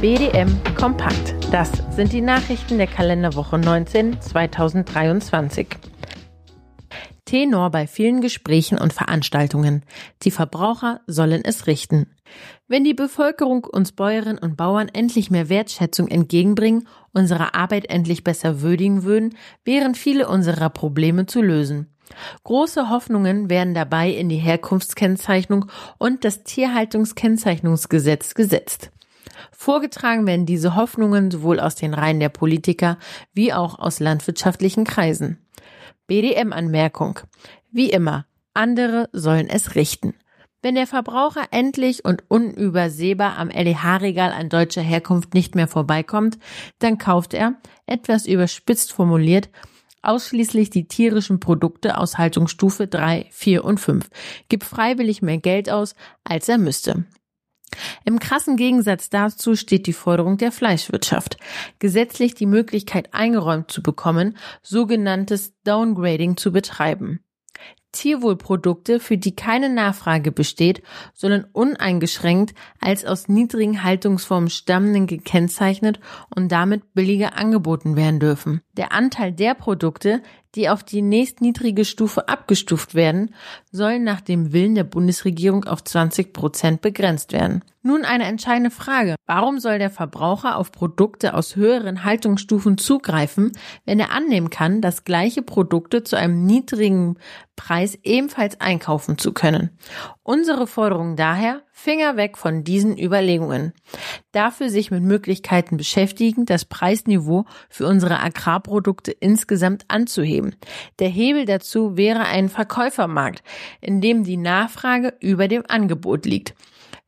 BDM Kompakt. Das sind die Nachrichten der Kalenderwoche 19 2023. Tenor bei vielen Gesprächen und Veranstaltungen. Die Verbraucher sollen es richten. Wenn die Bevölkerung uns Bäuerinnen und Bauern endlich mehr Wertschätzung entgegenbringen, unsere Arbeit endlich besser würdigen würden, wären viele unserer Probleme zu lösen. Große Hoffnungen werden dabei in die Herkunftskennzeichnung und das Tierhaltungskennzeichnungsgesetz gesetzt. Vorgetragen werden diese Hoffnungen sowohl aus den Reihen der Politiker wie auch aus landwirtschaftlichen Kreisen. BDM-Anmerkung. Wie immer, andere sollen es richten. Wenn der Verbraucher endlich und unübersehbar am LEH-Regal an deutscher Herkunft nicht mehr vorbeikommt, dann kauft er, etwas überspitzt formuliert, ausschließlich die tierischen Produkte aus Haltungsstufe 3, 4 und 5, gibt freiwillig mehr Geld aus, als er müsste. Im krassen Gegensatz dazu steht die Forderung der Fleischwirtschaft, gesetzlich die Möglichkeit eingeräumt zu bekommen, sogenanntes Downgrading zu betreiben. Tierwohlprodukte, für die keine Nachfrage besteht, sollen uneingeschränkt als aus niedrigen Haltungsformen stammenden gekennzeichnet und damit billiger angeboten werden dürfen. Der Anteil der Produkte, die auf die nächstniedrige Stufe abgestuft werden, sollen nach dem Willen der Bundesregierung auf 20 Prozent begrenzt werden. Nun eine entscheidende Frage. Warum soll der Verbraucher auf Produkte aus höheren Haltungsstufen zugreifen, wenn er annehmen kann, dass gleiche Produkte zu einem niedrigen Preis ebenfalls einkaufen zu können? Unsere Forderung daher, Finger weg von diesen Überlegungen. Dafür sich mit Möglichkeiten beschäftigen, das Preisniveau für unsere Agrarprodukte insgesamt anzuheben. Der Hebel dazu wäre ein Verkäufermarkt, in dem die Nachfrage über dem Angebot liegt.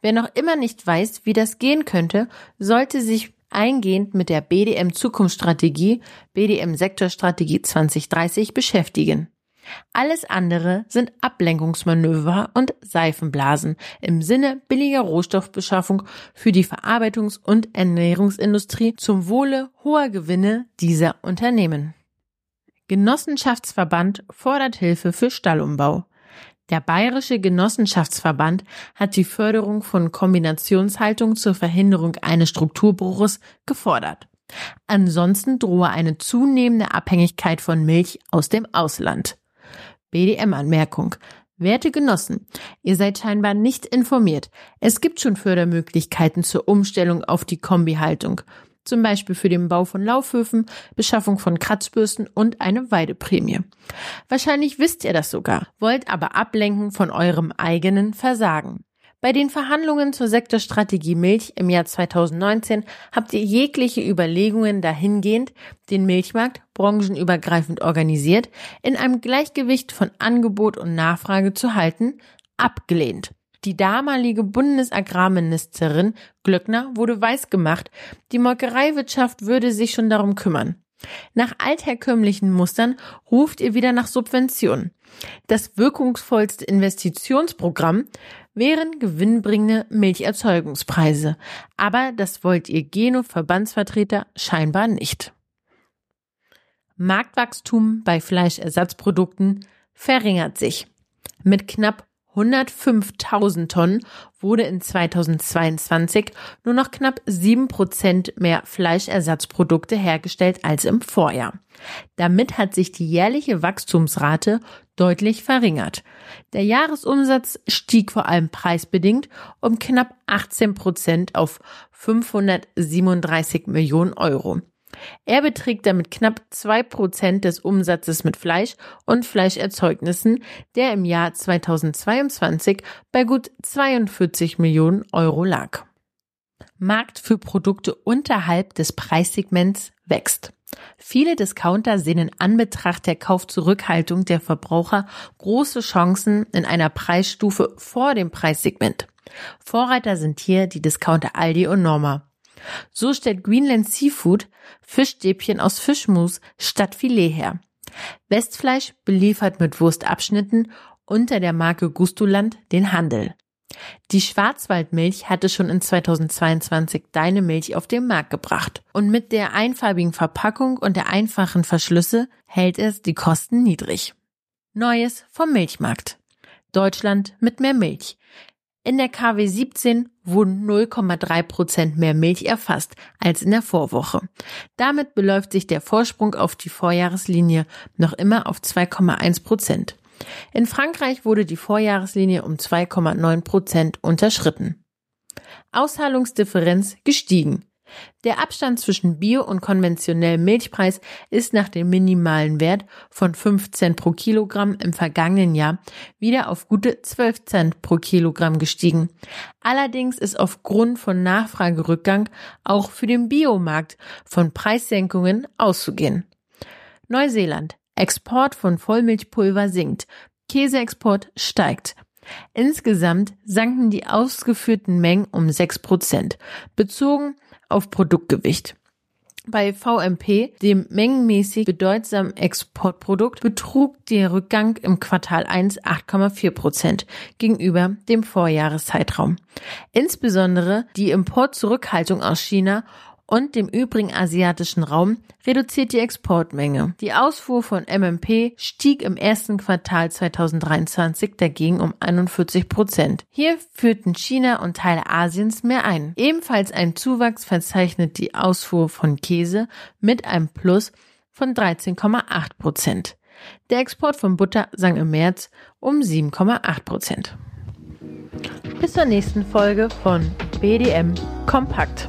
Wer noch immer nicht weiß, wie das gehen könnte, sollte sich eingehend mit der BDM Zukunftsstrategie, BDM Sektorstrategie 2030 beschäftigen. Alles andere sind Ablenkungsmanöver und Seifenblasen im Sinne billiger Rohstoffbeschaffung für die Verarbeitungs- und Ernährungsindustrie zum Wohle hoher Gewinne dieser Unternehmen. Genossenschaftsverband fordert Hilfe für Stallumbau. Der Bayerische Genossenschaftsverband hat die Förderung von Kombinationshaltung zur Verhinderung eines Strukturbruches gefordert. Ansonsten drohe eine zunehmende Abhängigkeit von Milch aus dem Ausland. BDM-Anmerkung. Werte Genossen, ihr seid scheinbar nicht informiert. Es gibt schon Fördermöglichkeiten zur Umstellung auf die Kombihaltung. Zum Beispiel für den Bau von Laufhöfen, Beschaffung von Kratzbürsten und eine Weideprämie. Wahrscheinlich wisst ihr das sogar, wollt aber ablenken von eurem eigenen Versagen. Bei den Verhandlungen zur Sektorstrategie Milch im Jahr 2019 habt ihr jegliche Überlegungen dahingehend, den Milchmarkt branchenübergreifend organisiert, in einem Gleichgewicht von Angebot und Nachfrage zu halten, abgelehnt. Die damalige Bundesagrarministerin Glöckner wurde weisgemacht, die Molkereiwirtschaft würde sich schon darum kümmern. Nach altherkömmlichen Mustern ruft ihr wieder nach Subventionen. Das wirkungsvollste Investitionsprogramm wären gewinnbringende Milcherzeugungspreise. Aber das wollt ihr Geno-Verbandsvertreter scheinbar nicht. Marktwachstum bei Fleischersatzprodukten verringert sich. Mit knapp 105.000 Tonnen wurde in 2022 nur noch knapp 7 Prozent mehr Fleischersatzprodukte hergestellt als im Vorjahr. Damit hat sich die jährliche Wachstumsrate deutlich verringert. Der Jahresumsatz stieg vor allem preisbedingt um knapp 18 Prozent auf 537 Millionen Euro. Er beträgt damit knapp zwei Prozent des Umsatzes mit Fleisch und Fleischerzeugnissen, der im Jahr 2022 bei gut 42 Millionen Euro lag. Markt für Produkte unterhalb des Preissegments wächst. Viele Discounter sehen in Anbetracht der Kaufzurückhaltung der Verbraucher große Chancen in einer Preisstufe vor dem Preissegment. Vorreiter sind hier die Discounter Aldi und Norma. So stellt Greenland Seafood Fischstäbchen aus Fischmus statt Filet her. Westfleisch beliefert mit Wurstabschnitten unter der Marke Gustoland den Handel. Die Schwarzwaldmilch hatte schon in 2022 Deine Milch auf den Markt gebracht. Und mit der einfarbigen Verpackung und der einfachen Verschlüsse hält es die Kosten niedrig. Neues vom Milchmarkt. Deutschland mit mehr Milch. In der KW 17 wurden 0,3 Prozent mehr Milch erfasst als in der Vorwoche. Damit beläuft sich der Vorsprung auf die Vorjahreslinie noch immer auf 2,1 Prozent. In Frankreich wurde die Vorjahreslinie um 2,9 Prozent unterschritten. Auszahlungsdifferenz gestiegen. Der Abstand zwischen Bio- und konventionellem Milchpreis ist nach dem minimalen Wert von 5 Cent pro Kilogramm im vergangenen Jahr wieder auf gute 12 Cent pro Kilogramm gestiegen. Allerdings ist aufgrund von Nachfragerückgang auch für den Biomarkt von Preissenkungen auszugehen. Neuseeland. Export von Vollmilchpulver sinkt. Käseexport steigt. Insgesamt sanken die ausgeführten Mengen um 6 Prozent. Bezogen auf Produktgewicht. Bei VMP, dem mengenmäßig bedeutsamen Exportprodukt, betrug der Rückgang im Quartal 1 8,4 Prozent gegenüber dem Vorjahreszeitraum. Insbesondere die Importzurückhaltung aus China und dem übrigen asiatischen Raum reduziert die Exportmenge. Die Ausfuhr von MMP stieg im ersten Quartal 2023 dagegen um 41 Prozent. Hier führten China und Teile Asiens mehr ein. Ebenfalls ein Zuwachs verzeichnet die Ausfuhr von Käse mit einem Plus von 13,8 Prozent. Der Export von Butter sank im März um 7,8 Prozent. Bis zur nächsten Folge von BDM Kompakt.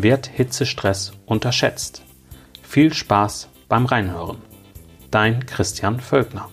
wird Hitzestress unterschätzt? Viel Spaß beim Reinhören. Dein Christian Völkner.